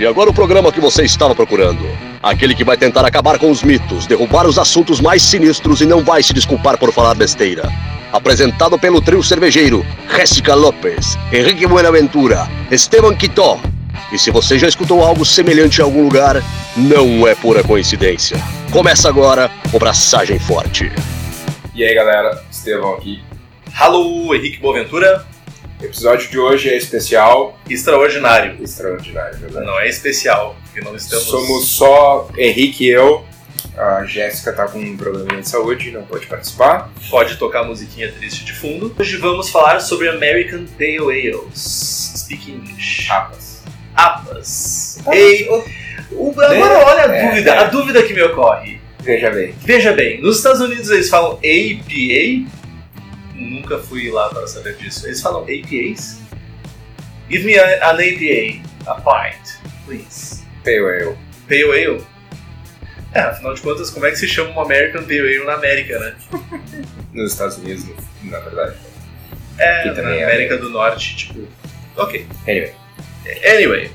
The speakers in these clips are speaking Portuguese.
E agora o programa que você estava procurando. Aquele que vai tentar acabar com os mitos, derrubar os assuntos mais sinistros e não vai se desculpar por falar besteira. Apresentado pelo trio cervejeiro Jéssica Lopes, Henrique Buenaventura, Esteban Quitó. E se você já escutou algo semelhante em algum lugar, não é pura coincidência. Começa agora o Braçagem Forte. E aí galera, Estevão aqui. Alô, Henrique Boaventura. O episódio de hoje é especial, Extraordinário. extraordinário, verdade? Não é especial, porque não estamos. Somos só Henrique e eu. A Jéssica tá com um probleminha de saúde, não pode participar. Pode tocar a musiquinha triste de fundo. Hoje vamos falar sobre American Pale Ales. Speak English. Rapas. APAS. Ei, o- agora olha a É, dúvida, é. a dúvida que me ocorre. Veja bem. Veja bem, nos Estados Unidos eles falam APA. Nunca fui lá para saber disso. Eles falam APAs? Give me a- an APA. A pint, please. Pale Ale. Pale Ale? É, afinal de contas, como é que se chama um American Pale Ale na América, né? Nos Estados Unidos, na verdade. É, na é América do Norte, tipo. Ok. Anyway. Anyway.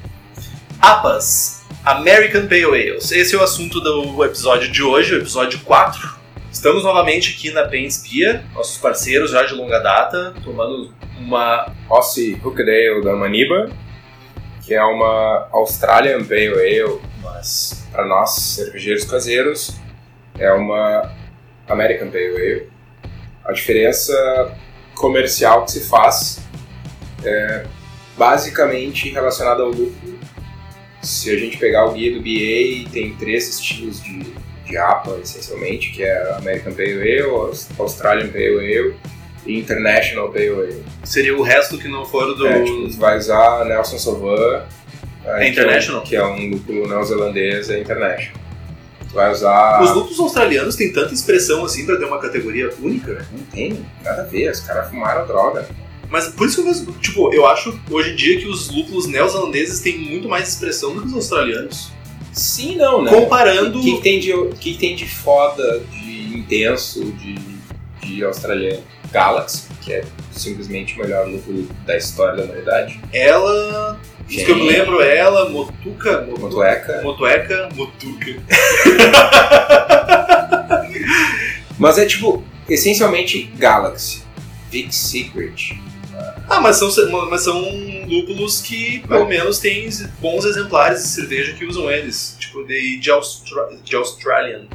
APAS. American Pale Ales. Esse é o assunto do episódio de hoje, o episódio 4. Estamos novamente aqui na Pens Pia, nossos parceiros já de longa data, tomando uma. Ossi Hooked Ale da Maniba, que é uma Australian Pale Ale, mas para nós, cervejeiros caseiros, é uma American Pale Ale. A diferença comercial que se faz é basicamente relacionada ao lúpulo. Se a gente pegar o guia do BA, tem três estilos de, de APA, essencialmente, que é American Pale Ale, Aus- Australian Pale Ale e International Pale Ale. Seria o resto que não for do. É, tipo, tu vai usar Nelson Sauvin. É International? Que é um lúpulo neozelandês, é International. Vai usar. Os lúpulos australianos têm tanta expressão assim pra ter uma categoria única, Não tem nada a ver, os caras fumaram droga. mas por isso que eu tipo, eu acho hoje em dia que os lúpulos neozelandeses têm muito mais expressão do que os australianos. Sim, não, né? Comparando. O que, que tem de, que, tem de foda, de intenso, de, de australiano? Galaxy, que é simplesmente o melhor lúpulo da história da humanidade. Ela. Os que eu me lembro, ela, Motuca. Mo- Motueca. Motueca, Motuca. Mas é tipo, essencialmente Galaxy. Big Secret. Ah, mas são, mas são lúpulos que pelo menos têm bons exemplares de cerveja que usam eles. Tipo, de, de, Austra de Australian.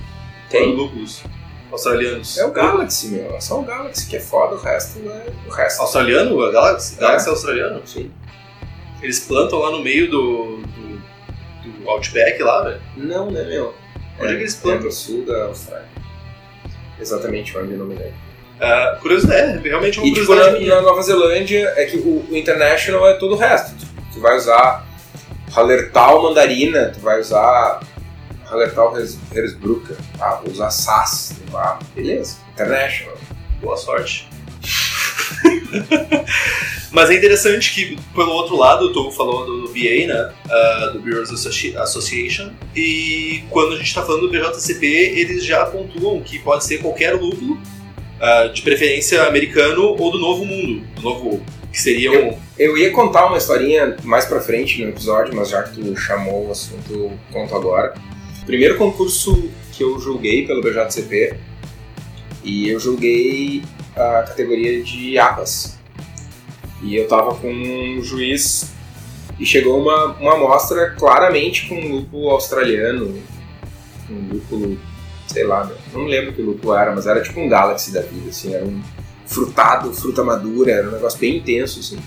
Tem. Lúpulos australianos. É o Galaxy, meu. É só o Galaxy que é foda, o resto é. O resto. Australiano? A Galaxy? É. Galaxy é australiano? Sim. Eles plantam lá no meio do, do, do Outback lá, velho. Não, né, meu? Onde é que eles É plantam? no sul da Austrália. Exatamente onde eu não me lembro. Ah, curiosidade, é realmente uma E tipo, na, curiosidade minha. na Nova Zelândia é que o, o International é todo o resto. Tu, tu vai usar Hallertau Mandarina, tu vai usar Hallertau Heres- Hersbrucker, ah, vou usar SAS, ah, beleza. International. Boa sorte. Mas é interessante que, pelo outro lado, o Togo falou do BA, né? ah, do Associ- Association. E quando a gente está falando do BJCP, eles já pontuam que pode ser qualquer lúpulo, ah, de preferência americano ou do Novo Mundo. Do Novo. Que seria um. Eu ia contar uma historinha mais pra frente no episódio, mas já que tu chamou o assunto, eu conto agora. Primeiro concurso que eu julguei pelo BJCP, e eu julguei a categoria de APAS. E eu tava com um juiz e chegou uma, uma amostra claramente com um lúpulo australiano, um lúpulo, sei lá, não lembro que lúpulo era, mas era tipo um Galaxy da vida, assim, era um frutado, fruta madura, era um negócio bem intenso, assim.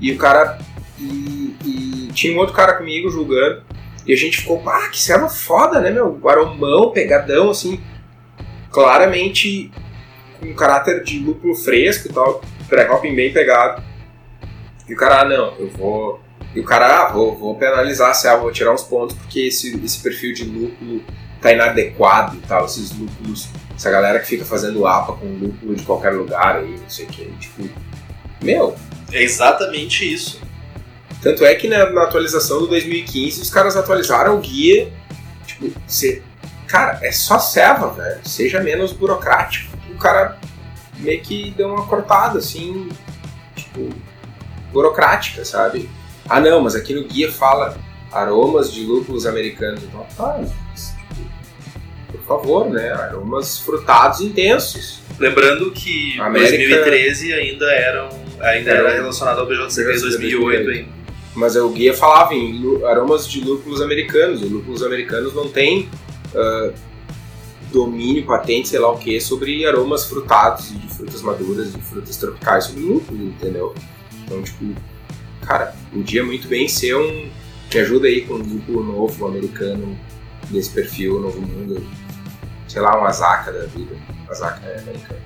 E o cara. E, e tinha um outro cara comigo julgando. E a gente ficou, pá, que serva foda, né, meu? Aromão, pegadão, assim. Claramente com um caráter de lúpulo fresco e tal. Pré-hopping bem pegado. E o cara, ah, não, eu vou. E o cara, ah, vou, vou penalizar a selva, vou tirar uns pontos, porque esse, esse perfil de lúpulo tá inadequado e tal. Esses lúpulos. Essa galera que fica fazendo APA com lúpulo de qualquer lugar aí, não sei o que. Tipo, meu, É exatamente isso. tanto é que na, na atualização do 2015 os caras atualizaram o guia. Tipo, você. Cara, é só serva, velho. Seja menos burocrático. O cara meio que deu uma cortada, assim, tipo, burocrática, sabe? Ah não, mas aqui no guia fala aromas de lúpulos americanos. Então, ah, por favor, né? Aromas frutados intensos. Lembrando que América- 2013 ainda eram ainda Era era relacionado ao BJCP 2008 ainda. Mas o guia falava em aromas de lúpulos americanos. Os lúpulos americanos não têm ah, domínio, patente, sei lá o que, sobre aromas frutados e de frutas maduras, de frutas tropicais sobre lúpulo, entendeu? Então, tipo, cara, podia muito bem ser um. Me ajuda aí com um lúpulo novo americano desse perfil, novo mundo. Sei lá, um Azaka da vida. Azaka é americano.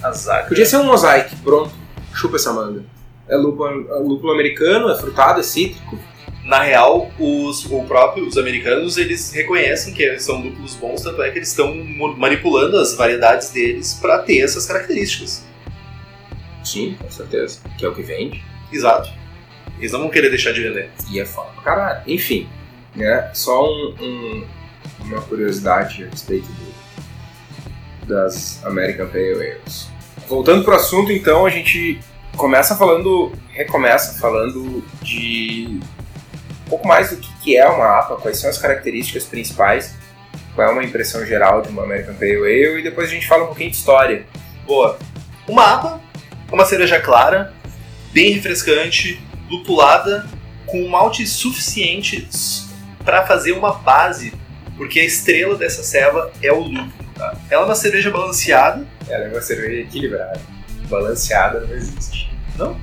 Azar. Podia ser um mosaic, pronto. Chupa essa manga. É lúpulo, é lúpulo americano, é frutado, é cítrico. Na real, os, o próprio, os americanos, eles reconhecem que são lúpulos bons, tanto é que eles estão manipulando as variedades deles para ter essas características. Sim, com certeza. Que é o que vende. Exato. Eles não vão querer deixar de vender. E é foda pra caralho. Enfim, né? Só um- um- uma curiosidade a respeito do- das American Pale Ales. Voltando pro assunto, então, a gente começa falando, recomeça falando de um pouco mais do que é uma APA, quais são as características principais, qual é uma impressão geral de uma American Pale Ale, e depois a gente fala um pouquinho de história. Boa. Uma APA, uma cereja clara, bem refrescante, lupulada, com um malte suficiente para fazer uma base, porque a estrela dessa ceva é o lúpulo. Tá? Ela é uma cerveja balanceada, Ela é uma cerveja equilibrada. Balanceada não existe. Não?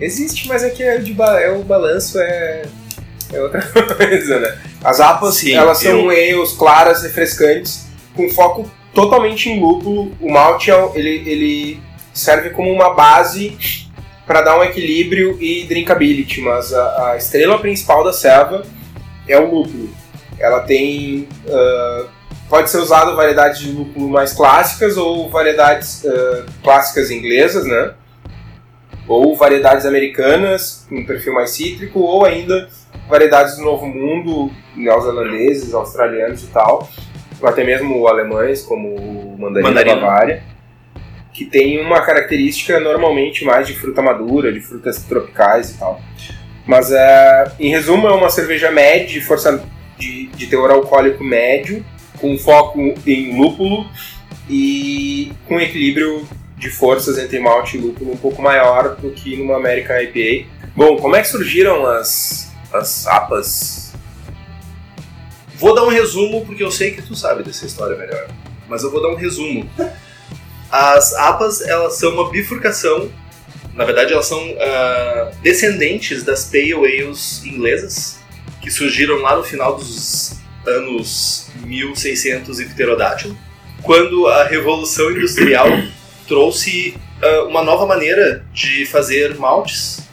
Existe, mas é que é, de ba- é o balanço é, é outra coisa, né? As apas, Sim, elas são eu- ales claras, refrescantes, com foco totalmente em lúpulo. O malte, é ele, ele serve como uma base para dar um equilíbrio e drinkability, mas a, a estrela principal da serva é o lúpulo. Ela tem... ah, pode ser usado variedades de lúpulo mais clássicas ou variedades ah, clássicas inglesas, né? Ou variedades americanas, com um perfil mais cítrico, ou ainda variedades do Novo Mundo, neozelandeses, australianos e tal, ou até mesmo alemães, como o mandarina, Mandarina. Bavária, que tem uma característica normalmente mais de fruta madura, de frutas tropicais e tal. Mas, é, em resumo, é uma cerveja média, de força de, de teor alcoólico médio, com foco em lúpulo e com equilíbrio de forças entre malte e lúpulo um pouco maior do que numa American IPA. Bom, como é que surgiram as, as APAs? Vou dar um resumo porque eu sei que tu sabe dessa história melhor. Mas eu vou dar um resumo. As APAs, elas são uma bifurcação. Na verdade, elas são ah, descendentes das Pale Ales inglesas, que surgiram lá no final dos anos 1600 e pterodátilo, quando a Revolução Industrial trouxe ah, uma nova maneira de fazer maltes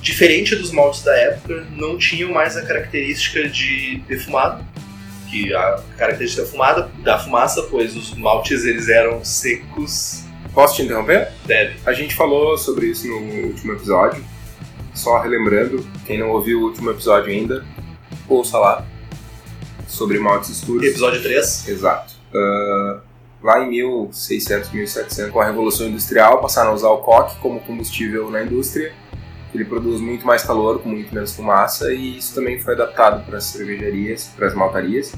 diferente dos maltes da época, não tinham mais a característica de defumado, que a característica da fumada, da fumaça, pois os maltes eles eram secos, Posso te interromper? deve. A gente falou sobre isso no último episódio. Só relembrando, quem não ouviu o último episódio ainda, ouça lá. Sobre maltes escuros. Episódio 3. Exato. Ah, lá em 1600, 1700, com a Revolução Industrial, passaram a usar o coque como combustível na indústria. Ele produz muito mais calor, com muito menos fumaça, e isso também foi adaptado para as cervejarias, para as maltarias.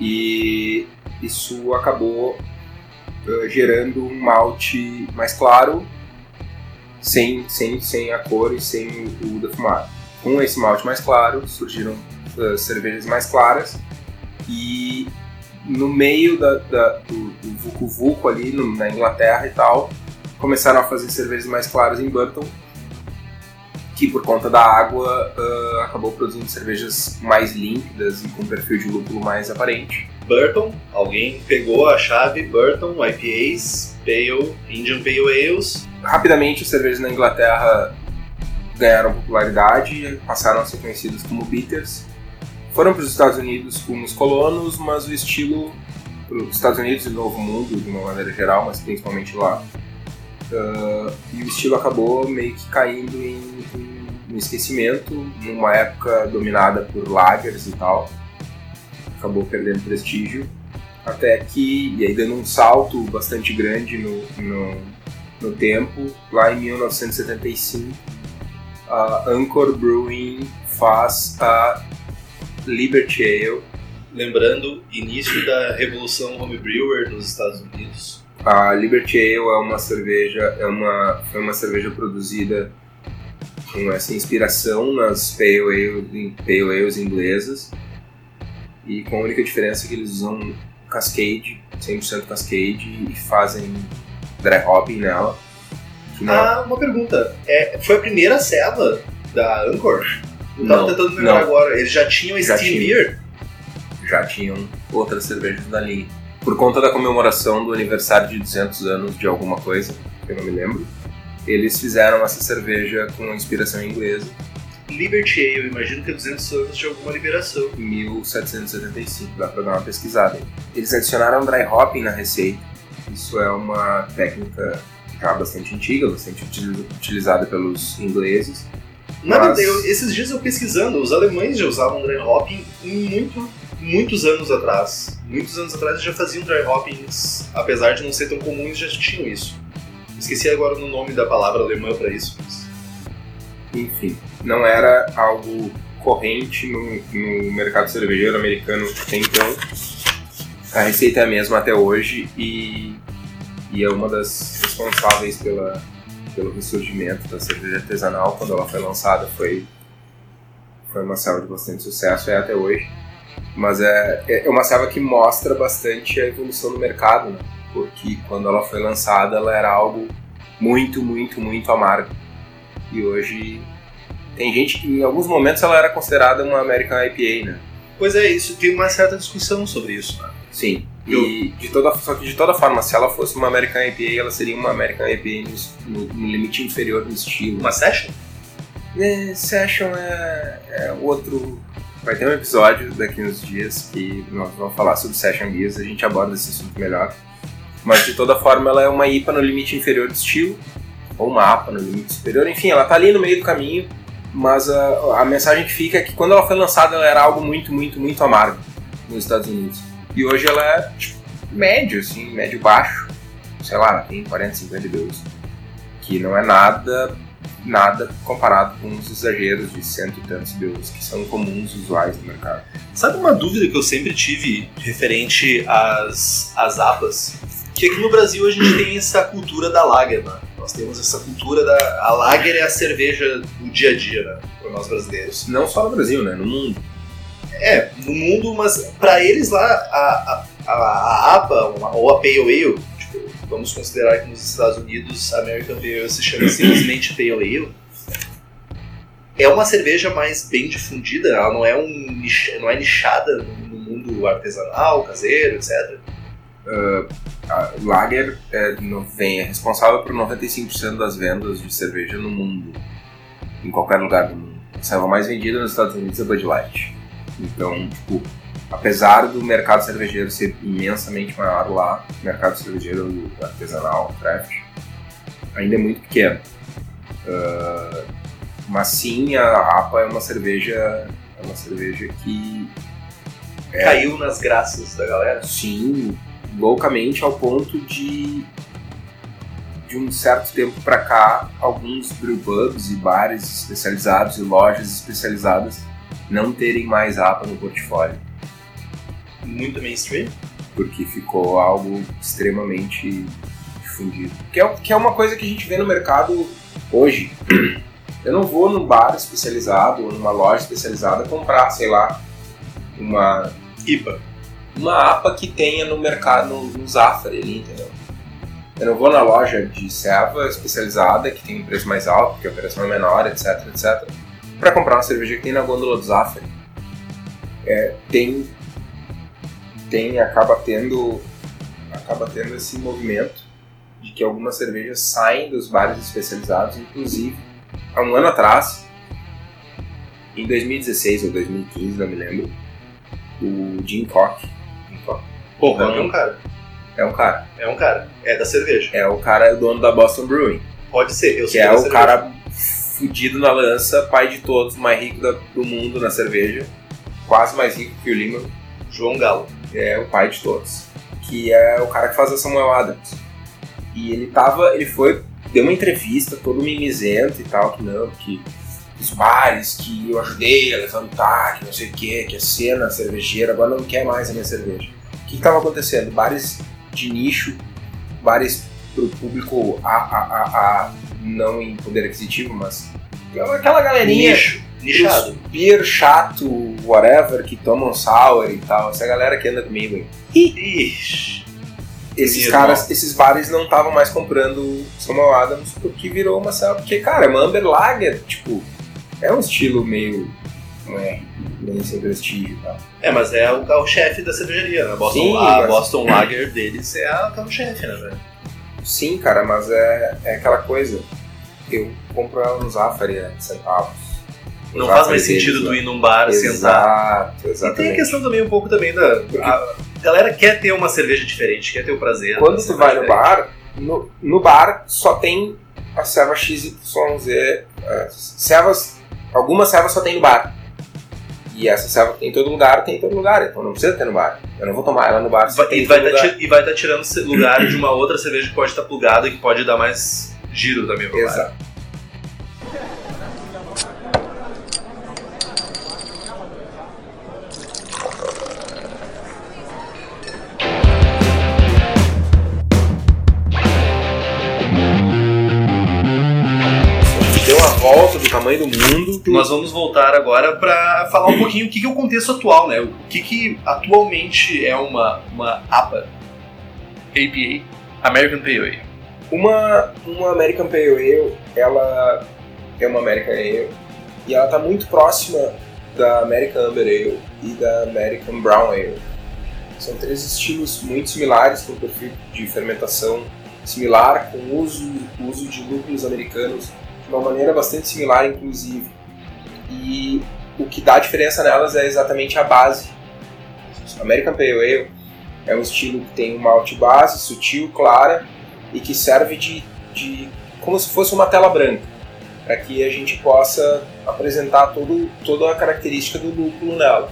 E isso acabou ah, gerando um malte mais claro, sem, sem, sem a cor e sem o defumado. Com esse malte mais claro, surgiram ah, cervejas mais claras, e no meio da, da- do, do Vucu Vucu ali no- na Inglaterra e tal, começaram a fazer cervejas mais claras em Burton, que por conta da água ah, acabou produzindo cervejas mais límpidas e com perfil de lúpulo mais aparente. Burton, alguém pegou a chave Burton, IPAs, Pale, Indian Pale Ales. Rapidamente, as cervejas na Inglaterra ganharam popularidade, passaram a ser conhecidas como bitters. Foram para os Estados Unidos com os colonos, mas o estilo para os Estados Unidos e Novo Mundo, de uma maneira geral, mas principalmente lá. ah, e o estilo acabou meio que caindo em, em- esquecimento, numa época dominada por lagers e tal. Acabou perdendo prestígio. Até que, e aí dando um salto bastante grande no, no, no tempo, lá em 1975, a Anchor Brewing faz a Liberty Ale. Lembrando, início da revolução homebrewer nos Estados Unidos. A Liberty Ale é uma cerveja, é uma, foi uma cerveja produzida com essa inspiração nas Pale, Ale, pale Ales inglesas e com a única diferença que eles usam Cascade, 100% Cascade e fazem dry hopping nela. Não... Ah, uma pergunta. É, foi a primeira ceva da Anchor? Eu tava Não, tentando lembrar não. agora. Eles já tinham Já Steam tinha. Beer? Já tinham outras cervejas da linha. Por conta da comemoração do aniversário de 200 anos de alguma coisa, que eu não me lembro, eles fizeram essa cerveja com inspiração inglesa Liberty Ale, eu imagino que é 200 anos de alguma liberação. em 1775, dá pra dar uma pesquisada. Eles adicionaram dry hopping na receita. Isso é uma técnica já bastante antiga, bastante util- utilizada pelos ingleses. Mas, Mas- eu- esses dias eu pesquisando, os alemães já usavam dry hopping muito, muitos anos atrás. Muitos anos atrás eles já faziam dry hoppings, apesar de não ser tão comuns, já tinham isso. Esqueci agora o nome da palavra alemã para isso. mas- Enfim, não era algo corrente no, no mercado cervejeiro americano até então. A receita é a mesma até hoje e, e é uma das responsáveis pela, pelo ressurgimento da cerveja artesanal. Quando ela foi lançada foi, foi uma selva de bastante sucesso, é até hoje. Mas é, é uma selva que mostra bastante a evolução do mercado, né? porque quando ela foi lançada ela era algo muito, muito, muito amargo. E hoje tem gente que em alguns momentos ela era considerada uma American IPA, né? Pois é, isso tem uma certa discussão sobre isso. Né? Sim. E de toda, só que de toda forma, se ela fosse uma American IPA, ela seria uma American IPA no, no- limite inferior do estilo. Uma session? É, Session é, é outro. Vai ter um episódio daqui uns dias que nós vamos falar sobre Session Beers, a gente aborda esse assunto melhor. Mas de toda forma, ela é uma IPA no limite inferior do estilo, ou uma APA no limite superior, enfim, ela tá ali no meio do caminho. Mas a, a mensagem que fica é que quando ela foi lançada, ela era algo muito, muito, muito amargo nos Estados Unidos. E hoje ela é tipo, médio, assim, médio baixo. Sei lá, tem 40, 50 BUs. Que não é nada nada comparado com os exageros de cento e tantos BUs que são comuns, usuais no mercado. Sabe uma dúvida que eu sempre tive referente às, às APAs? Que aqui no Brasil a gente tem essa cultura da lager, né? Nós temos essa cultura da... A lager é a cerveja do dia a dia, né? Para nós brasileiros. Não só no Brasil, né? No mundo. É, no mundo, mas pra eles lá, a, a, a, APA, ou a Pale Ale, tipo, vamos considerar que nos Estados Unidos a American Pale Ale se chama simplesmente Pale Ale, é uma cerveja mais bem difundida, ela não é, um, não é nichada no mundo artesanal, caseiro, etc. A Lager é, vem, é responsável por 95% das vendas de cerveja no mundo. Em qualquer lugar do mundo. A cerveja mais vendida nos Estados Unidos é Bud Light. Então, tipo, apesar do mercado cervejeiro ser imensamente maior lá, o mercado cervejeiro artesanal, craft, ainda é muito pequeno. Ah, mas sim, a APA é uma cerveja, é uma cerveja que É. Caiu nas graças da galera. sim, loucamente ao ponto de de um certo tempo pra cá, alguns brewpubs e bares especializados e lojas especializadas não terem mais APA no portfólio, Muito mainstream. porque ficou algo extremamente difundido. Que é, que é uma coisa que a gente vê no mercado hoje. Eu não vou num bar especializado ou numa loja especializada comprar, sei lá, uma IPA. uma APA que tenha no mercado, no, no Zafari ali, entendeu? Eu não vou na loja de serva especializada, que tem um preço mais alto, que a operação é menor, etc, etc, para comprar uma cerveja que tem na gôndola do Zafari. É, tem, tem, acaba tendo, acaba tendo esse movimento de que algumas cervejas saem dos bares especializados, inclusive, há um ano atrás, em 2016 ou 2015, não me lembro, o Jim Koch, Jim Koch Porra, Então- é um cara. é um cara. É um cara. É da cerveja. É o cara, o dono da Boston Brewing. Pode ser. Eu Que sei é da o cerveja. cara fudido na lança, pai de todos, mais rico da- do mundo na cerveja. Quase mais rico que o Lima. João Galo. É o pai de todos. Que é o cara que faz a Samuel Adams. E ele tava. Ele foi. Deu uma entrevista todo mimizento e tal, que não, que os bares que eu ajudei a levantar, que não sei o que, que a cena cervejeira agora não quer mais a minha cerveja. O que estava acontecendo? Bares de nicho, bares para o público a, a, a, a, não em poder aquisitivo, mas aquela galerinha. Nicho, nichado. Beer chato, whatever, que tomam sour e tal. Essa galera que anda comigo aí. Ixi. Esses Meu caras, irmão. esses bares não estavam mais comprando Samuel Adams porque virou uma selva. Porque, cara, uma Amber Lager, tipo, é um estilo meio. Não é? Meio sem prestígio e tal. É, mas é o carro-chefe da cervejaria, né? Boston, Sim, a mas- Boston Lager deles é a carro-chefe, né, velho? Sim, cara, mas é, é aquela coisa. Eu compro ela no Zafari a centavos. No Não faz mais sentido deles, tu né? ir num bar sentar. Exato, E tem a exatamente. questão também um pouco também da. A galera quer ter uma cerveja diferente, quer ter o prazer. Quando da tu vai no diferente. bar, no, no bar só tem a serva XYZ. Uh, servas, algumas servas só tem no bar. E essa serva que tem em todo lugar, tem em todo lugar. Então não precisa ter no bar. Eu não vou tomar ela no bar. se Vai- tem e vai tá e vai estar tirando lugar de uma outra cerveja que pode estar plugada e que pode dar mais giro também pro bar. Exato. Deu tamanho do mundo. Nós vamos voltar agora para falar um pouquinho o que, que é o contexto atual, né? O que, que atualmente é uma, uma APA, APA, American Pale Ale. Uma, uma American Pale Ale, ela é uma American Ale e ela está muito próxima da American Amber Ale e da American Brown Ale. São três estilos muito similares, com perfil de fermentação similar, com uso, uso de lúpulos americanos de uma maneira bastante similar, inclusive. E o que dá diferença nelas é exatamente a base. American Pale Ale é um estilo que tem uma malte base sutil, clara, e que serve de, de como se fosse uma tela branca, para que a gente possa apresentar todo, toda a característica do lúpulo nela.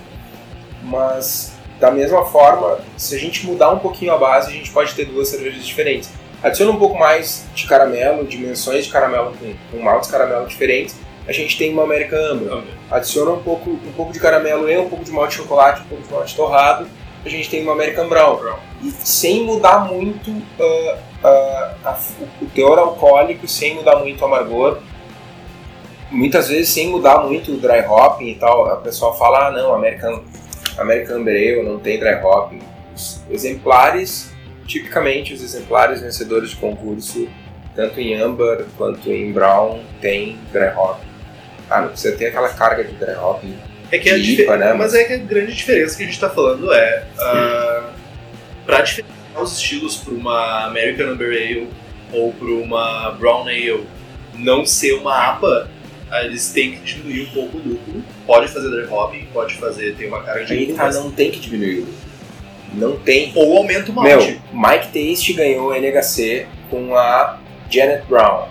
Mas, da mesma forma, se a gente mudar um pouquinho a base, a gente pode ter duas cervejas diferentes. Adiciona um pouco mais de caramelo, dimensões de caramelo com, com maltes caramelo diferentes, a gente tem uma American Amber. Adiciona um pouco, um pouco de caramelo e um pouco de malte de chocolate, um pouco de malte torrado, a gente tem uma American Brown. E sem mudar muito ah, ah, a- o teor alcoólico, sem mudar muito o amargor. Muitas vezes sem mudar muito o dry hopping e tal. A pessoa fala, ah não, American, American Amber Ale não tem dry hopping. Os exemplares, tipicamente os exemplares vencedores de concurso, tanto em Amber quanto em Brown, tem hopping. Ah, não precisa ter aquela carga de dry hopping. É que a IPA, né, Mas é que a grande diferença que a gente está falando é uh, para diferenciar os estilos para uma American Amber Ale ou para uma Brown Ale não ser uma APA, ah, eles têm que diminuir um pouco o lúpulo. Pode fazer dry hopping, pode fazer ter uma carga de lúpulo, tá, mas- não tem que diminuir o lucro. Não tem. ou aumenta o Meu, malte. Mike Taste ganhou o NHC com a Janet Brown.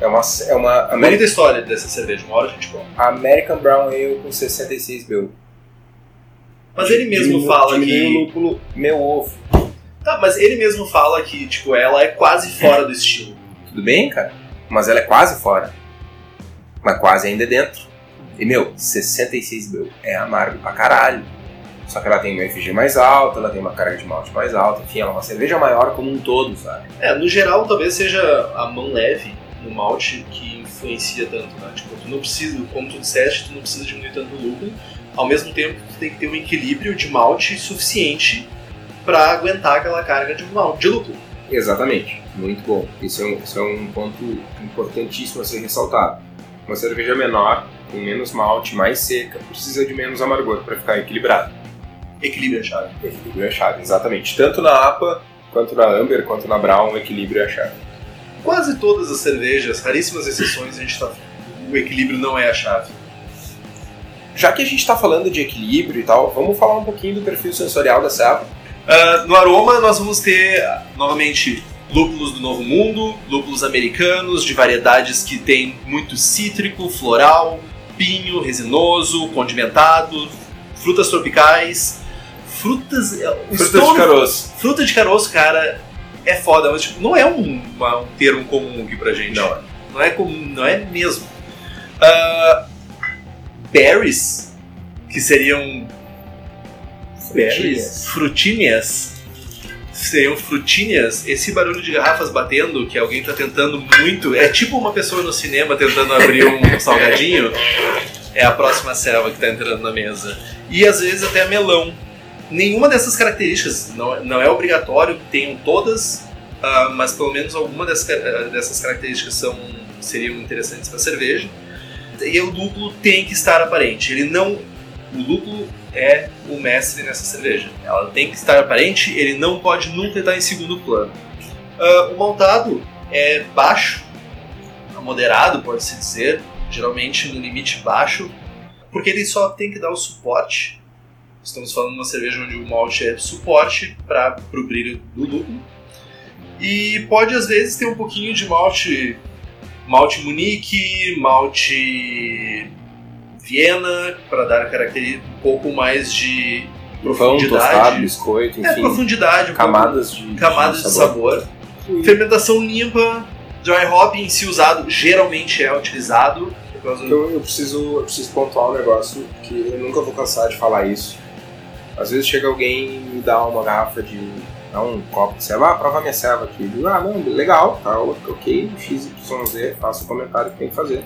É uma, é uma Bonita Ameri- história dessa cerveja, uma hora a gente conta. American Brown Ale com 66 BU. Mas ele mesmo Diminu- fala diminui o que. lúpulo, meu ovo. Tá, mas ele mesmo fala que, tipo, ela é quase fora do estilo. Tudo bem, cara? Mas ela é quase fora. Mas quase ainda é dentro. E, meu, 66 BU é amargo pra caralho. Só que ela tem uma FG mais alta, ela tem uma carga de malte mais alta. Enfim, ela é uma cerveja maior como um todo, sabe? É, no geral, talvez seja a mão leve no malte que influencia tanto, né? Tipo, tu não precisa, como tu disseste, tu não precisa diminuir tanto o lúpulo, ao mesmo tempo tu tem que ter um equilíbrio de malte suficiente para aguentar aquela carga de malte, de lúpulo. Exatamente, muito bom. Isso é um, isso é um ponto importantíssimo a ser ressaltado. Uma cerveja menor, com menos malte, mais seca, precisa de menos amargor para ficar equilibrado. Equilíbrio é a chave. Equilíbrio é a chave, exatamente. Tanto na APA, quanto na Amber, quanto na Brown, equilíbrio é a chave. Quase todas as cervejas, raríssimas exceções, a gente tá. O equilíbrio não é a chave. Já que a gente está falando de equilíbrio e tal, vamos falar um pouquinho do perfil sensorial da serva. Ah, no aroma, nós vamos ter, novamente, lúpulos do Novo Mundo, lúpulos americanos, de variedades que tem muito cítrico, floral, pinho, resinoso, condimentado, frutas tropicais, frutas. o Frutas de caroço. Fruta de caroço, cara, é foda, mas tipo, não é um, uma- um termo comum aqui pra gente. Não. Não é comum, não é mesmo. Ah, berries, que seriam berries, frutinhas, seriam frutinhas. Esse barulho de garrafas batendo, que alguém tá tentando muito, é tipo uma pessoa no cinema tentando abrir um salgadinho. É a próxima selva que tá entrando na mesa. E às vezes até melão. Nenhuma dessas características, não, não é obrigatório que tenham todas, ah, mas pelo menos alguma dessas, ca- dessas características são, seriam interessantes para cerveja. E o lúpulo tem que estar aparente. Ele não. O lúpulo é o mestre nessa cerveja. Ela tem que estar aparente, ele não pode nunca estar em segundo plano. Ah, o maltado é baixo, moderado, pode-se dizer, geralmente no limite baixo, porque ele só tem que dar o suporte. Estamos falando de uma cerveja onde o malte é suporte para o brilho do lúpulo. E pode às vezes ter um pouquinho de malte malte Munique, malte Viena, para dar característica um pouco mais de Pão, tostado, profundidade. biscoito, É, enfim. profundidade, um camadas de, camadas de sabor. Fermentação limpa, dry hopping, se usado, geralmente é utilizado. Eu, eu preciso, eu preciso pontuar um negócio que eu nunca vou cansar de falar isso. Às vezes chega alguém e me dá uma garrafa de. um copo de ceva, ah, prova minha ceva aqui. Digo, ah, não, legal, tá ok, XYZ, faço o comentário que tem que fazer.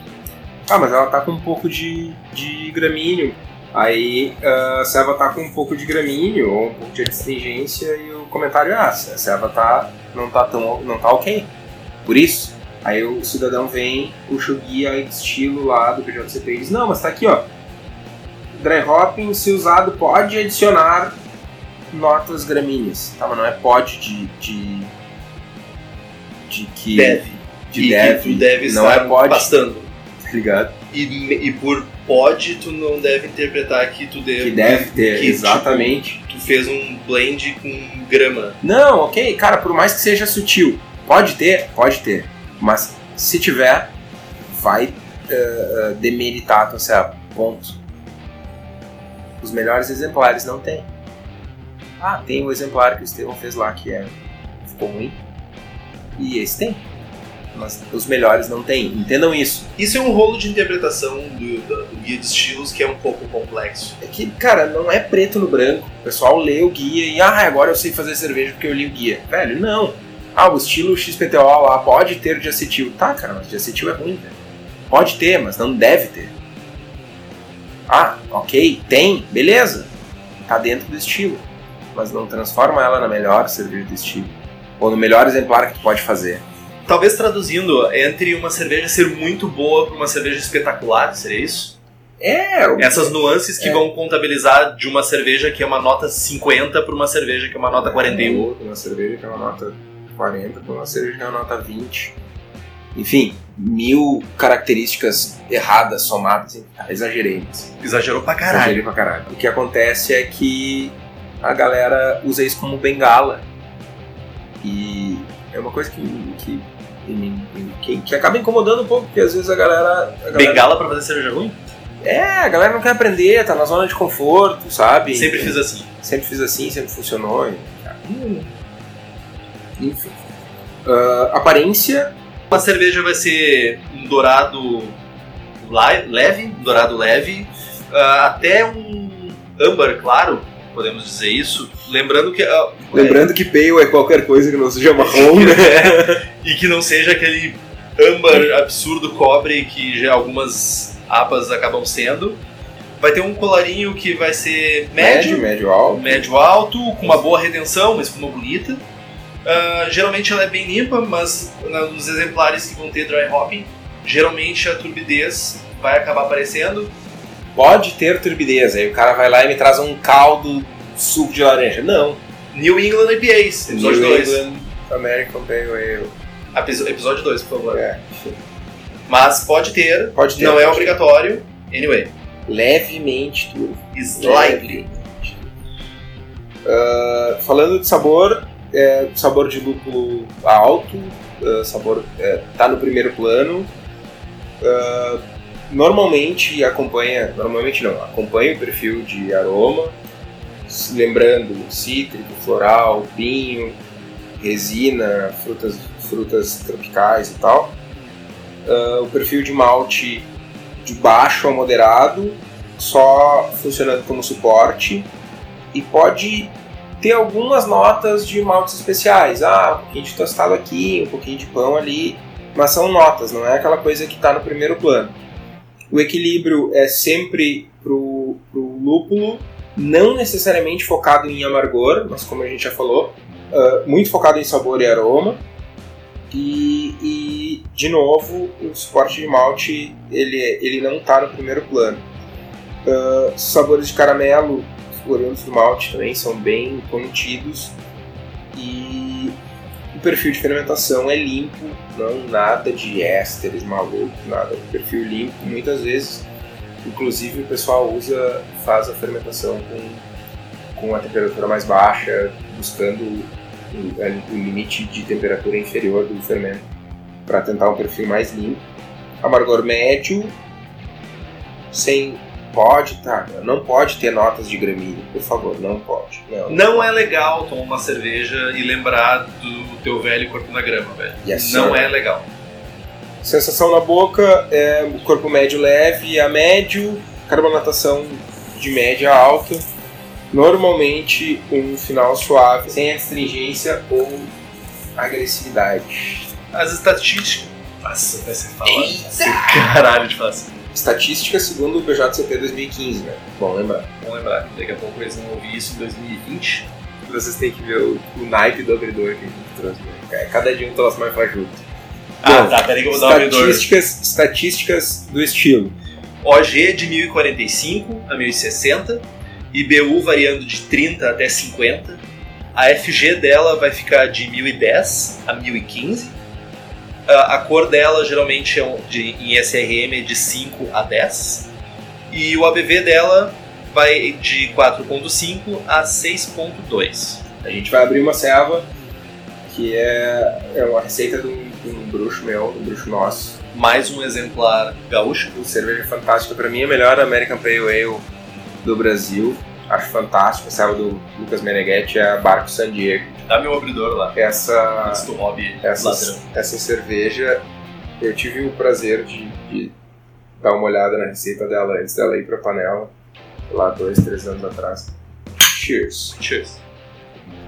Ah, mas ela tá com um pouco de, de gramíneo. Aí ah, a ceva tá com um pouco de gramíneo ou um pouco de astringência e o comentário é, ah, a ceva tá, não tá tão. não tá ok. Por isso, Aí o cidadão vem, puxa o guia estilo lá do BJCP e diz, não, mas tá aqui ó. Dry hopping, se usado, pode adicionar notas gramíneas. Tá, mas não é pode de. de, de que. Deve. De e deve. que tu deve não estar é pode. bastando. Tá ligado? E, e por pode, tu não deve interpretar que tu deve. Que deve ter, que, exatamente. tipo, tu fez um blend com grama. Não, ok, cara, por mais que seja sutil, pode ter, pode ter. Mas se tiver, vai eh, demeritar a tua ceva. Ponto. Os melhores exemplares não tem. Ah, tem o exemplar que o Estevão fez lá que é ficou ruim. E esse tem. Mas os melhores não tem. Entendam isso. Isso é um rolo de interpretação do, do- do guia de estilos que é um pouco complexo. É que, cara, não é preto no branco. O pessoal lê o guia e, ah, agora eu sei fazer cerveja porque eu li o guia. Velho, não. Ah, o estilo XPTO lá pode ter de acetil. Tá, cara, mas de acetil é ruim, velho. Pode ter, mas não deve ter. Ah, ok, tem, beleza. Tá dentro do estilo. Mas não transforma ela na melhor cerveja do estilo. Ou no melhor exemplar que tu pode fazer. Talvez traduzindo, entre uma cerveja ser muito boa para uma cerveja espetacular, seria isso? É, Essas nuances que É. vão contabilizar de uma cerveja que é uma nota 50 para uma cerveja que é uma nota 41. Uma cerveja que é uma nota 40, para uma cerveja que é uma nota 20. Enfim, mil características erradas somadas. Ah, exagerei, Exagerou pra exagerei caralho. pra caralho. O que acontece é que a galera usa isso como bengala. E é uma coisa que, que, que, que acaba incomodando um pouco, porque às vezes a galera. A galera Bengala pra fazer cerveja ruim? É, a galera não quer aprender, tá na zona de conforto, sabe? Sempre fiz assim. sempre fiz assim, sempre funcionou. e-. Enfim. Ah, aparência, Uma cerveja vai ser um dourado leve, um dourado leve, ah, até um âmbar claro, podemos dizer isso. Lembrando que. ah, lembrando que pale é qualquer coisa que não seja marrom, né? e que não seja aquele âmbar absurdo cobre que já algumas apas acabam sendo. Vai ter um colarinho que vai ser médio, médio alto. médio alto, com uma boa retenção, uma espuma bonita. Ah, geralmente ela é bem limpa, mas nos exemplares que vão ter dry hopping, geralmente a turbidez vai acabar aparecendo. Pode ter turbidez, aí o cara vai lá e me traz um caldo suco de laranja. Não. New England IPAs, episódio New 2. England American Pale Ale. Episódio 2, por favor. É. Mas pode ter, Pode ter. não é pode obrigatório. Anyway. Levemente turvo. slightly. Ah, falando de sabor, é, sabor de lúpulo alto, ah, sabor é, tá no primeiro plano. Ah, normalmente acompanha, normalmente não, acompanha o perfil de aroma, lembrando cítrico, floral, vinho, resina, frutas, frutas tropicais e tal. Ah, o perfil de malte de baixo a moderado, só funcionando como suporte, e pode ter algumas notas de maltes especiais. Ah, um pouquinho de tostado aqui, um pouquinho de pão ali, mas são notas, não é aquela coisa que está no primeiro plano. O equilíbrio é sempre pro, pro lúpulo, não necessariamente focado em amargor, mas como a gente já falou, uh, muito focado em sabor e aroma. E, e, de novo, o suporte de malte ele, ele não está no primeiro plano. Uh, sabores de caramelo oriundos do malte também são bem contidos e o perfil de fermentação é limpo, não nada de ésteres malucos, nada, um perfil limpo. Muitas vezes, inclusive, o pessoal usa, faz a fermentação com, com a temperatura mais baixa, buscando o limite de temperatura inferior do fermento para tentar um perfil mais limpo. Amargor médio, sem Pode, tá. Não pode ter notas de gramínea, por favor, não pode. Não, não é legal tomar uma cerveja e lembrar do teu velho corpo na grama, velho. Yes, não é legal. Sensação na boca é corpo médio leve a médio, carbonatação de média a alta. Normalmente um final suave, sem astringência ou agressividade. As estatísticas. Nossa, vai ser falar. Caralho de fácil. Estatística segundo o BJCP 2015, né? Bom lembrar. Bom lembrar. Daqui a pouco eles vão ouvir isso em 2020. Vocês têm que ver o, o naipe do abridor que a gente trouxe. Né? Cada dia um troço mais fajuto. Ah, Bom, tá, peraí que eu vou dar um abridor. Estatísticas, estatísticas do estilo. OG de 1045 a 1060, IBU variando de 30 até 50. A FG dela vai ficar de 1010 a 1015 a cor dela geralmente é de, em SRM é de 5 a 10. E o ABV dela vai de 4.5 a 6.2. A gente vai abrir uma serva que é, é uma receita de um, de um bruxo meu, um bruxo nosso. Mais um exemplar gaúcho. Cerveja fantástica. Para mim, é a melhor American Pale Ale do Brasil. Acho fantástico. A serva do Lucas Meneghetti é a Barco San Diego Dá meu abridor lá. Essa, Antes do hobby essa, essa cerveja, eu tive o prazer de, de, dar uma olhada na receita dela antes dela ir pra panela, lá dois, três anos atrás. Cheers. Cheers.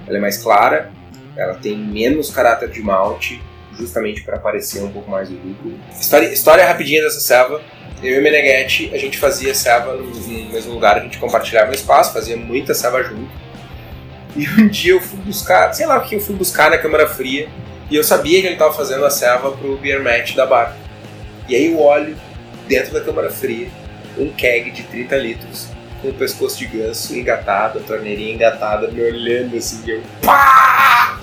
Ela é mais clara, ela tem menos caráter de malte, justamente para parecer um pouco mais o lúpulo. História, história rapidinha dessa serva. Eu e Meneghetti, a gente fazia serva no, no mesmo lugar, a gente compartilhava espaço, fazia muita serva junto. E um dia eu fui buscar, sei lá o que eu fui buscar na câmara fria, e eu sabia que ele estava fazendo a serva pro beer match da barca. E aí eu olho dentro da câmara fria um keg de 30 litros com o pescoço de ganso engatado, a torneirinha engatada, me olhando assim, e eu pá!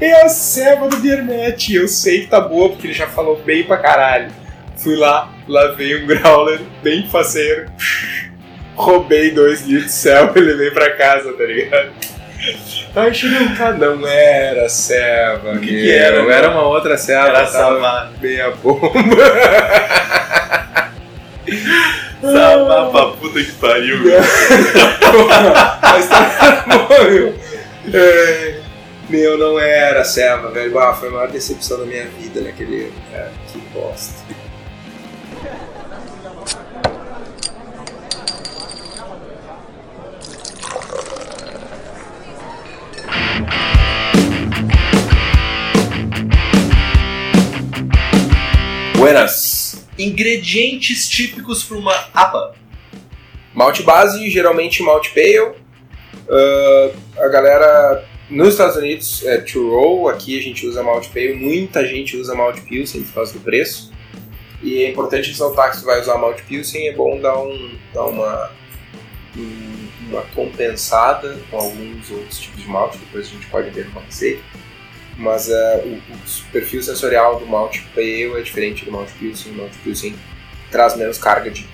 É a serva do beer match, eu sei que tá boa porque ele já falou bem pra caralho. Fui lá, lavei um growler bem faceiro, roubei dois litros de selva e levei pra casa, tá ligado? Aí cheguei um cara, não era serva, o que, que era? Não era uma outra serva, era tava bem a bomba. Samar pra puta que pariu. Mas tá bom, meu. É, meu, não era serva, velho. Ah, foi a maior decepção da minha vida naquele cara. Que bosta. Buenas. Ingredientes típicos para uma APA. Malte base, geralmente malte pale. Uh, a galera nos Estados Unidos é to roll, aqui a gente usa malte pale. Muita gente usa malte pilsen por causa do preço. E é importante ressaltar que se vai usar malte pilsen, é bom dar, um, dar uma, uma compensada com alguns outros tipos de malte, depois a gente pode ver com a receita mas uh, o, o, perfil sensorial do Mount Pale é diferente do Mount Pilsen. O Mount Pilsen traz menos carga de,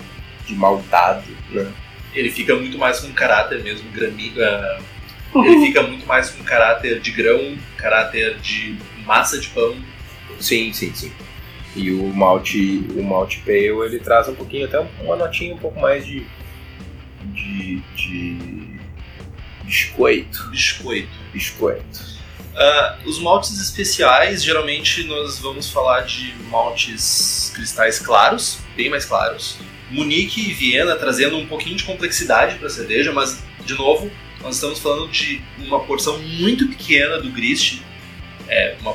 de maldado, né? Ele fica muito mais com caráter mesmo, grami, uh, ele fica muito mais com caráter de grão, caráter de massa de pão. Sim, sim, sim. E o malte, o malte pale ele traz um pouquinho, até uma notinha um pouco mais de de, de biscoito. Biscoito. Biscoito. Uh, os maltes especiais, geralmente nós vamos falar de maltes cristais claros, bem mais claros. Munique e Viena trazendo um pouquinho de complexidade para a cerveja, mas, de novo, nós estamos falando de uma porção muito pequena do grist, é, uma,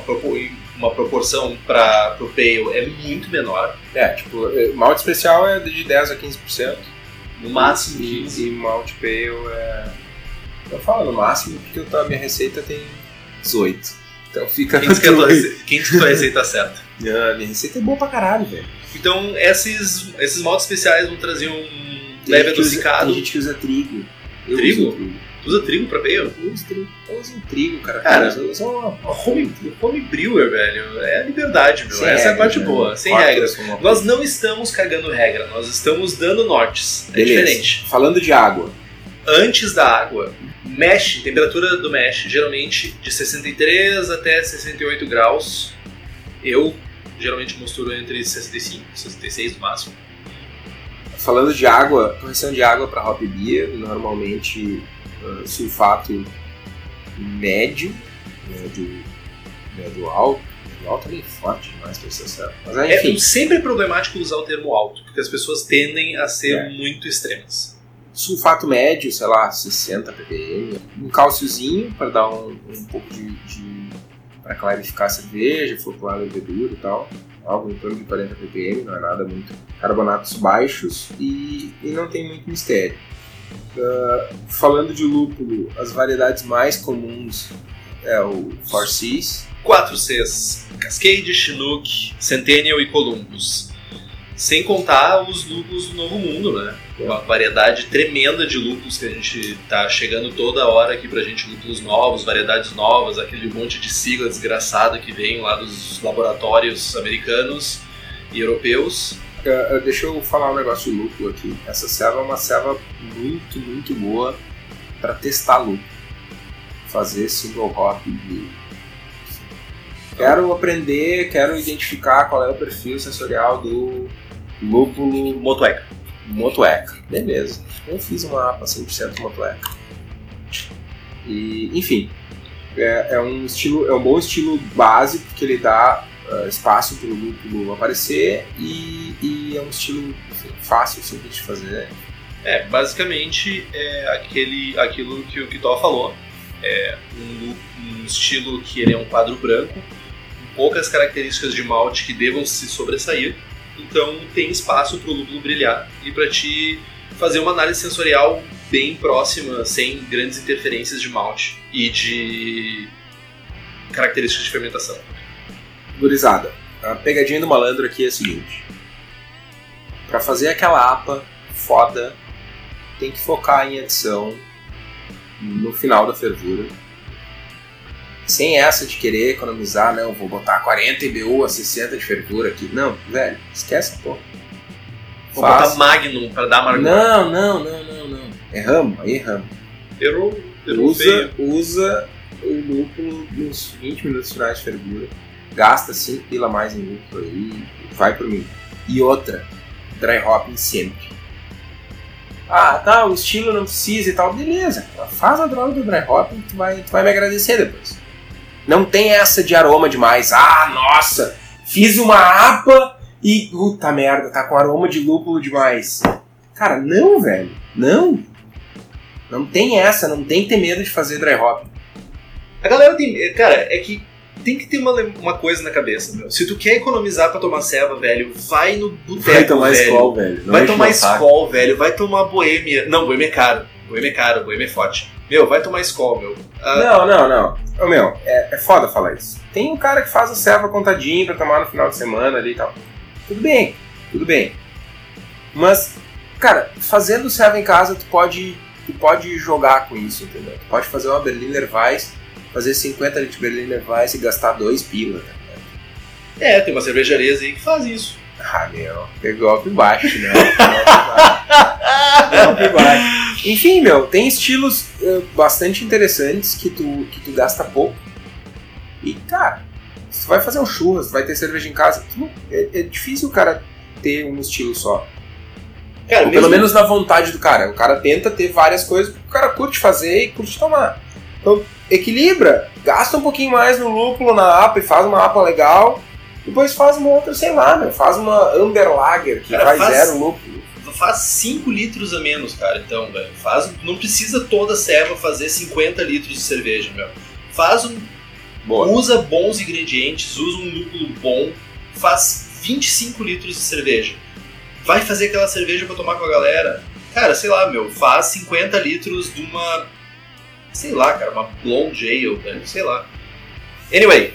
uma proporção para o pale é muito menor. É, tipo, eh, malte especial é de 10 a 15%. No máximo e, 15. e malte pale é. Eu falo no máximo porque a minha receita tem 18. Então fica. Quem disse que a tua, quem que tua receita tá certa? Ah, minha receita é boa pra caralho, velho. Então, esses, esses maltes especiais vão trazer um Tem leve que usa- adocicado. Tem gente que usa trigo. Eu Trigo? trigo. Usa trigo pra? Eu uso trigo. Uso trigo, cara. Cara, uso uma, Home, home brewer, velho, é a liberdade, meu. Sem Essa é a regra, parte né? boa, sem Corta regras. Nós não estamos cagando regra, nós estamos dando nortes. É Beleza. diferente. Falando de água. Antes da água, mesh, temperatura do mesh, geralmente de 63 até 68 graus. Eu geralmente mosturo entre 65 e 66 no máximo. Falando de água, correção de água para hop beer, normalmente ah, sulfato médio, médio, médio alto. Médio alto é forte demais para ser certo. Mas É enfim, sempre problemático usar o termo alto, porque as pessoas tendem a ser É. muito extremas. sulfato médio, sei lá, 60 ppm. Um cálciozinho para dar um, um pouco de. de para clarificar a cerveja, flocular a levedura e tal. Algo em torno de 40 ppm, não é nada muito. Carbonatos baixos e, e não tem muito mistério. Ah, falando de lúpulo, as variedades mais comuns é o Four Seas, 4 Cs: Cascade, Chinook, Centennial e Columbus. Sem contar os lúpulos do Novo Mundo, né? Uma variedade tremenda de lúpulos que a gente tá chegando toda hora aqui pra gente, lúpulos novos, variedades novas, aquele monte de sigla desgraçada que vem lá dos laboratórios americanos e europeus. Ah, deixa eu falar um negócio de lúpulo aqui. Essa serva é uma serva muito, muito boa para testar lúpulo. Fazer single hop. de- Quero aprender, quero identificar qual é o perfil sensorial do lúpulo Motueca. motueca. Beleza. Eu fiz uma APA 100% motueca. E, enfim, é, é um estilo, é um bom estilo básico que ele dá ah, espaço para o lúpulo aparecer e, e é um estilo fácil, simples de fazer. É, basicamente é aquele, aquilo que o Kitó falou. É um, um estilo que ele é um quadro branco, com poucas características de malte que devam se sobressair. Então tem espaço para o lúpulo brilhar e para te fazer uma análise sensorial bem próxima, sem grandes interferências de malte e de características de fermentação. Gurizada, a pegadinha do malandro aqui é a seguinte: para fazer aquela APA foda, tem que focar em adição no final da fervura. Sem essa de querer economizar, não, vou botar 40 IBU a 60 de fervura aqui. Não, velho, esquece porra. Vou Faz. botar Magnum para dar amargor. Não, não, não, não, não. Erramos, aí erramos. Errou, errou Usa, feio. usa o lúpulo nos 20 minutos finais de fervura. Gasta 5 pila mais em lúpulo aí. Vai por mim. E outra, dry hopping sempre. Ah, tá, o estilo não precisa e tal. Beleza, faz a droga do dry hopping tu vai, tu vai me agradecer depois. Não tem essa de aroma demais. Ah, nossa, fiz uma APA e. Puta merda, tá com aroma de lúpulo demais. Cara, não, velho. Não. Não tem essa, não tem que ter medo de fazer dry hop. A galera tem. Cara, é que tem que ter uma, uma coisa na cabeça, meu. Se tu quer economizar pra tomar ceva, velho, vai no boteco, velho. velho. vai tomar Skol, velho. Vai tomar Boêmia. Não, Boêmia é caro. Boêmia é caro, Boêmia é forte. Meu, vai tomar Skol, meu. Ah, Não, não, não. Meu, é, é foda falar isso. Tem um cara que faz a serva contadinho pra tomar no final de semana ali e tal. Tudo bem, tudo bem. Mas, cara, fazendo serva em casa, tu pode, tu pode jogar com isso, entendeu? Tu pode fazer uma Berliner Weiss, fazer 50 litros de Berliner Weiss e gastar dois pila, tá ligado? É, tem uma cervejarias aí que faz isso. Ah, meu, pegou golpe baixo, né? Golpe baixo. Enfim, meu, tem estilos eh, bastante interessantes que tu, que tu gasta pouco. E, cara, tu vai fazer um churras, vai ter cerveja em casa, tu é, é difícil o cara ter um estilo só. Cara, Ou pelo menos na vontade do cara. O cara tenta ter várias coisas porque o cara curte fazer e curte tomar. Então, equilibra. Gasta um pouquinho mais no lúpulo, na APA e faz uma APA legal. Depois faz uma outra, sei lá, meu. Faz uma Amber Lager que Cara, vai faz- zero lúpulo. faz 5 litros a menos, cara. Então, velho, faz, não precisa toda a serva fazer 50 litros de cerveja, meu. Faz um Boa. usa bons ingredientes, usa um lúpulo bom, faz 25 litros de cerveja. Vai fazer aquela cerveja pra tomar com a galera. Cara, sei lá, meu, faz 50 litros de uma. Sei lá, cara, uma blonde ale, velho, sei lá. Anyway,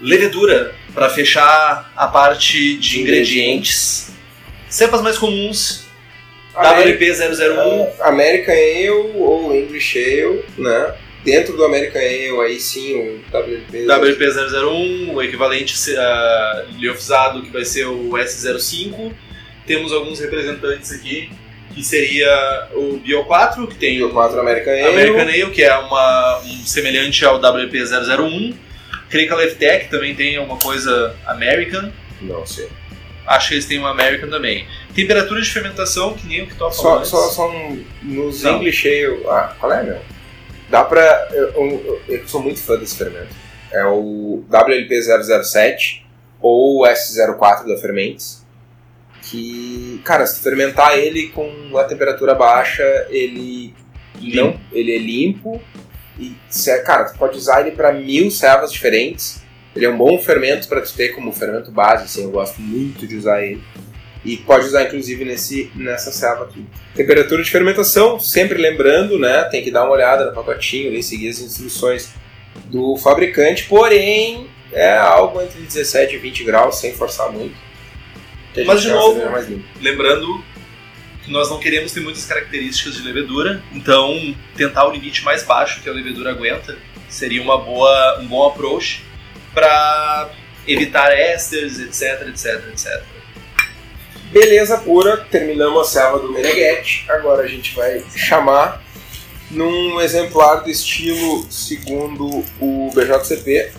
levedura pra fechar a parte de ingredientes. Cepas mais comuns, WP001. American Ale ou English Ale, né? Dentro do American Ale, aí sim, o WP. WP001, o equivalente uh, liofizado que vai ser o S05. Temos alguns representantes aqui, que seria o Bio4, que tem o 4 American Ale. American Ale, que é uma, um semelhante ao WP001. Creio que a Leftech também tem uma coisa American. Não sei. Acho que eles têm uma American também. Temperatura de fermentação, que nem o que tu Só, falou só, antes. só um, nos Não. English Ale. Ah, qual é, meu? Dá pra. Eu, eu- eu sou muito fã desse fermento. É o WLP007 ou o S04 da Fermentes. Que, cara, se fermentar ele com a temperatura baixa, ele não, ele é limpo e, se- cara, tu pode usar ele para mil servas diferentes. Ele é um bom fermento para tu ter como fermento base, assim, eu gosto muito de usar ele. E pode usar inclusive nesse nessa serva aqui. Temperatura de fermentação, sempre lembrando, né, tem que dar uma olhada no pacotinho, ali, seguir as instruções do fabricante, porém é algo entre 17 e 20 graus, sem forçar muito. Mas, de novo, limpa. Lembrando que nós não queremos ter muitas características de levedura, então tentar o limite mais baixo que a levedura aguenta seria uma boa, um bom approach para evitar ésteres, etc, etc, etc. Beleza pura, terminamos a serva do Meneghetti. Agora a gente vai chamar num exemplar do estilo segundo o BJCP,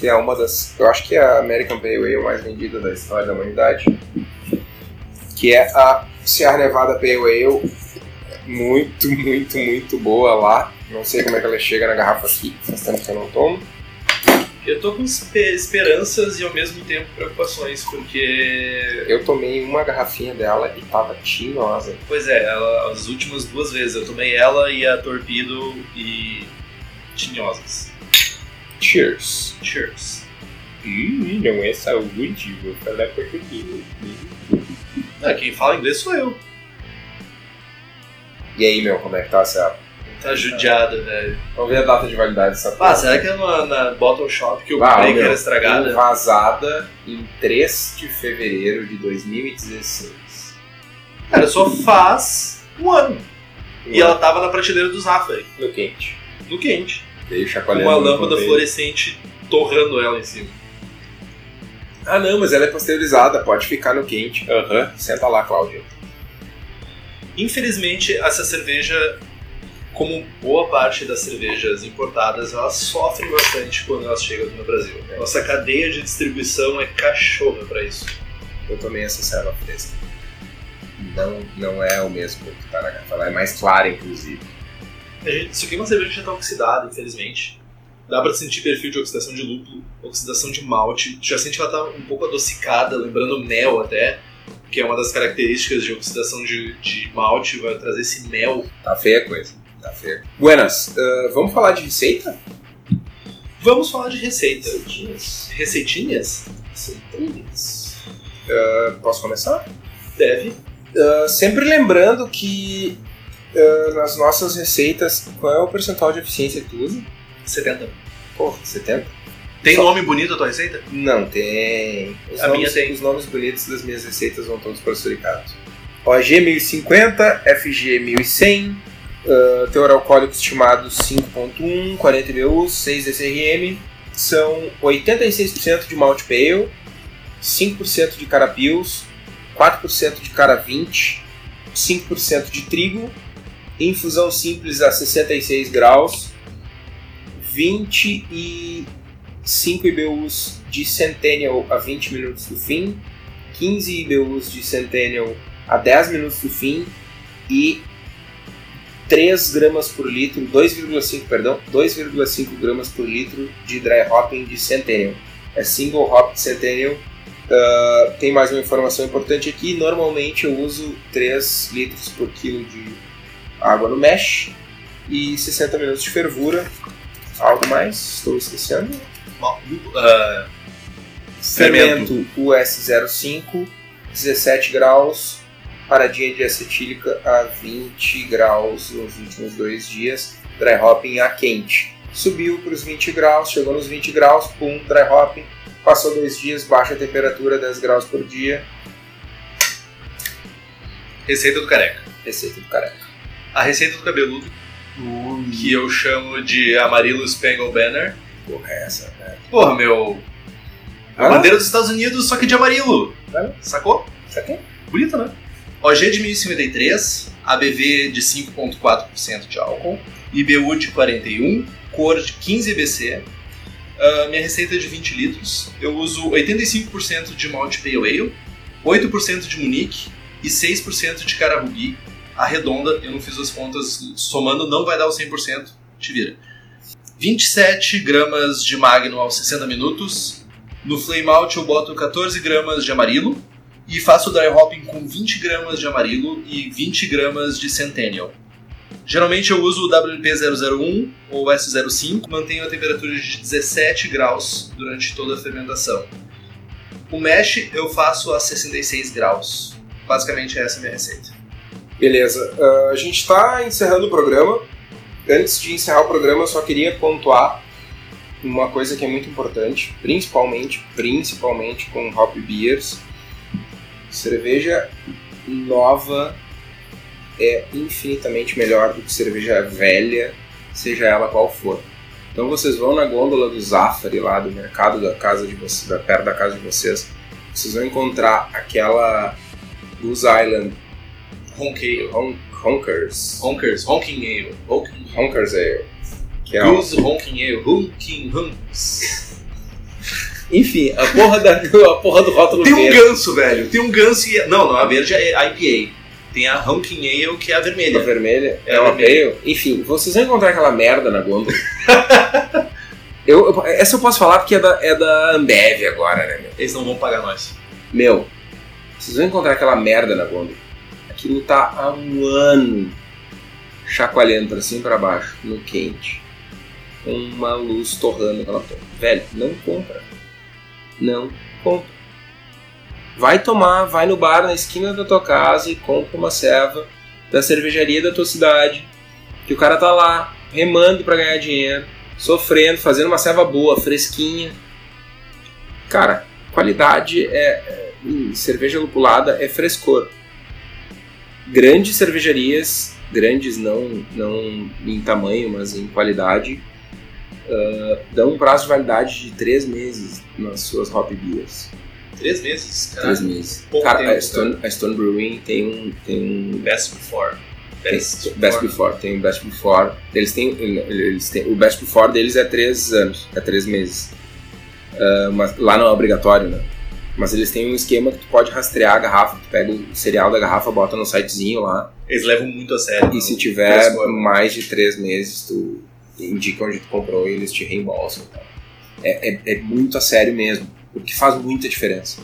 que é uma das. Eu acho que é a American Pale Ale mais vendida da história da humanidade. Que é a Sierra Nevada Pale Ale. Muito, muito, muito boa lá. Não sei como é que ela chega na garrafa aqui, faz tempo que eu não tomo. Eu tô com espe- esperanças e ao mesmo tempo preocupações, porque. Eu tomei uma garrafinha dela e tava tinhosa. Pois é, ela, as últimas duas vezes eu tomei ela e a Torpedo e. Tinhosas. Cheers! Cheers. Hum, não é saúde, vou falar português. Ah, quem fala inglês sou eu. E aí, meu, como é que tá essa? Tá judiada, velho. Vamos ver a data de validade dessa Ah, será que é na, na Bottle Shop que eu Ah, comprei que meu, era estragada? Vazada em 3 de fevereiro de 2016. Cara, só faz um ano. E ela tava na prateleira do Zafari, no quente. no quente. Chacoalhando. uma lâmpada fluorescente torrando ela em cima. Ah, não, mas ela é pasteurizada, pode ficar no quente. Aham. Senta lá, Cláudio. Infelizmente, essa cerveja, como boa parte das cervejas importadas, elas sofrem bastante quando elas chegam no Brasil. Nossa cadeia de distribuição é cachorra pra isso. Eu tomei essa serva fresca. Não, não é o mesmo que tá na garrafa. Ela é mais clara, inclusive. Gente- Isso aqui é uma cerveja que já tá oxidada, infelizmente. Dá pra sentir perfil de oxidação de lúpulo, oxidação de malte. Já sente que ela tá um pouco adocicada, lembrando mel até, que é uma das características de oxidação de, de malte, vai trazer esse mel. Tá feia a coisa. Tá feia. Buenas, ah, vamos falar de receita? Vamos falar de receita. Receitinhas. Receitinhas? Receitinhas. Ah, posso começar? Deve. Ah, sempre lembrando que ah, nas nossas receitas, qual é o percentual de eficiência que tu usa? 70. Porra, 70? Tem Só- nome bonito a tua receita? Não, tem. Os A nomes, minha tem. Os nomes bonitos das minhas receitas vão todos para o suricato. OG 1050, FG 1100, ah, teor alcoólico estimado 5.1, 40 IBUs, 6 DCRM, são 86% de malte pale, 5% de carapios, 4% de cara 20, 5% de trigo, infusão simples a 66 graus, 25 IBUs de Centennial a 20 minutos do fim, 15 IBUs de Centennial a 10 minutos do fim e 3 gramas por litro, 2,5, perdão, 2,5 gramas por litro de dry hopping de Centennial. É single hop de Centennial, Uh, tem mais uma informação importante aqui. Normalmente eu uso 3 litros por quilo de água no mesh e 60 minutos de fervura. Algo mais? Estou esquecendo. Uh, Fermento US05, 17 graus, paradinha de acetílica a 20 graus nos últimos dois dias, dry hopping a quente. Subiu para os 20 graus, chegou nos 20 graus, pum, dry hopping, passou dois dias, baixa temperatura, 10 graus por dia. Receita do careca. Receita do careca. A receita do cabeludo, que eu chamo de Amarilo Spangle Banner. Porra, é essa, né? Porra, meu. A bandeira dos Estados Unidos, só que de amarelo. Sacou? Sacou? Bonita, né? OG de 1053, ABV de 5,4% de álcool, IBU de 41, cor de 15 EBC. Ah, minha receita é de 20 litros. Eu uso 85% de malte pale ale, 8% de Munique e 6% de Cararubi. Arredonda, eu não fiz as contas, somando não vai dar o 100%, te vira. 27 gramas de Magno aos 60 minutos. No Flame Out eu boto 14 gramas de amarilo e faço dry hopping com 20 gramas de amarilo e 20 gramas de Centennial. Geralmente eu uso o WP001 ou S05, mantenho a temperatura de 17 graus durante toda a fermentação. O mash eu faço a 66 graus. Basicamente essa é a minha receita. Beleza, ah, a gente está encerrando o programa. Antes de encerrar o programa, eu só queria pontuar uma coisa que é muito importante, principalmente, principalmente com hop beers. Cerveja nova é infinitamente melhor do que cerveja velha, seja ela qual for. Então vocês vão na gôndola do Zafari lá do mercado da casa de vocês, da perto da casa de vocês, vocês vão encontrar aquela Goose Island Honk. Hon Honkers. Honkers, Honking Ale. Honking Honkers Ale. Que é Goose Honking Ale. Honking Hunks. Enfim, a porra, da, a porra do rótulo Tem um verde. ganso, velho. Tem um ganso e. Não, não, a verde é IPA. Tem a Honking Ale, que é a A vermelha. vermelha É é uma vermelha. Enfim, vocês vão encontrar aquela merda na gôndola. eu, eu- essa eu posso falar porque é da, é da Ambev agora, né, meu? Eles não vão pagar nós. Meu, vocês vão encontrar aquela merda na gôndola. Aquilo tá há um ano chacoalhando pra cima e pra baixo, no quente. Com uma luz torrando aquela porra. Velho, não compra. Não compra. Vai tomar, vai no bar na esquina da tua casa e compra uma serva da cervejaria da tua cidade. Que o cara tá lá, remando pra ganhar dinheiro, sofrendo, fazendo uma serva boa, fresquinha. Cara, qualidade é, é- cerveja lupulada é frescor. Grandes cervejarias, grandes não, não em tamanho, mas em qualidade, ah, dão um prazo de validade de 3 meses nas suas hop beers. Três meses, cara. 3 meses. pouco Cara, tempo, a, Stone, a Stone Brewing tem um. Tem um Best Before. tem- Best Before, tem o Best Before. Eles têm, eles têm, o Best Before deles é 3 anos, é 3 meses. Ah, mas lá não é obrigatório, né? Mas eles têm um esquema que tu pode rastrear a garrafa, tu pega o cereal da garrafa, bota no sitezinho lá, Eles levam muito a sério. e se não? tiver mais de 3 meses, tu indica onde tu comprou e eles te reembolsam. tal. É, é, é muito a sério mesmo, porque faz muita diferença.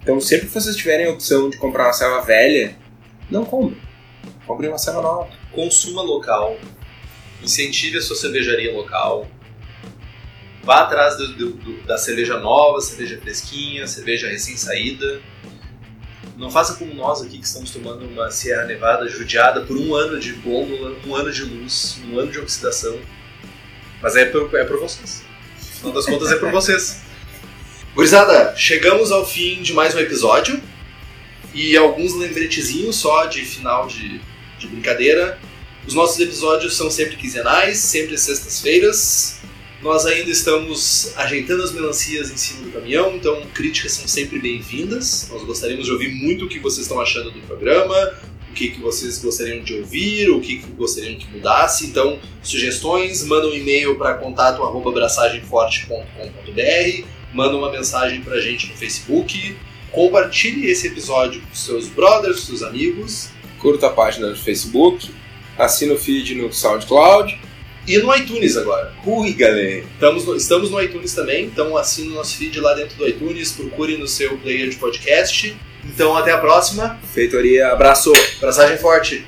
Então, sempre que vocês tiverem a opção de comprar uma serva velha, não comprem. Comprem uma serva nova. Consuma local. Incentive a sua cervejaria local. Vá atrás do- do- do- da cerveja nova, cerveja fresquinha, cerveja recém-saída. Não faça como nós aqui que estamos tomando uma Sierra Nevada judiada por um ano de gôndola, um ano de luz, um ano de oxidação. Mas é por, é por vocês. No final das contas é por vocês. Gurizada, chegamos ao fim de mais um episódio. E alguns lembretezinhos só de final de, de brincadeira. Os nossos episódios são sempre quinzenais, sempre sextas-feiras. Nós ainda estamos ajeitando as melancias em cima do caminhão, então críticas são sempre bem-vindas. Nós gostaríamos de ouvir muito o que vocês estão achando do programa, o que, que vocês gostariam de ouvir, o que, que gostariam que mudasse. Então, sugestões, manda um e-mail para contato arroba abraçagemforte.com.br, manda uma mensagem pra gente no Facebook, compartilhe esse episódio com seus brothers, seus amigos. Curta a página no Facebook, assina o feed no SoundCloud e no iTunes agora. Ui, galera. Estamos no, estamos no iTunes também, então assine o nosso feed lá dentro do iTunes, procure no seu player de podcast. Então até a próxima. Feitoria, abraço. Abraçagem forte.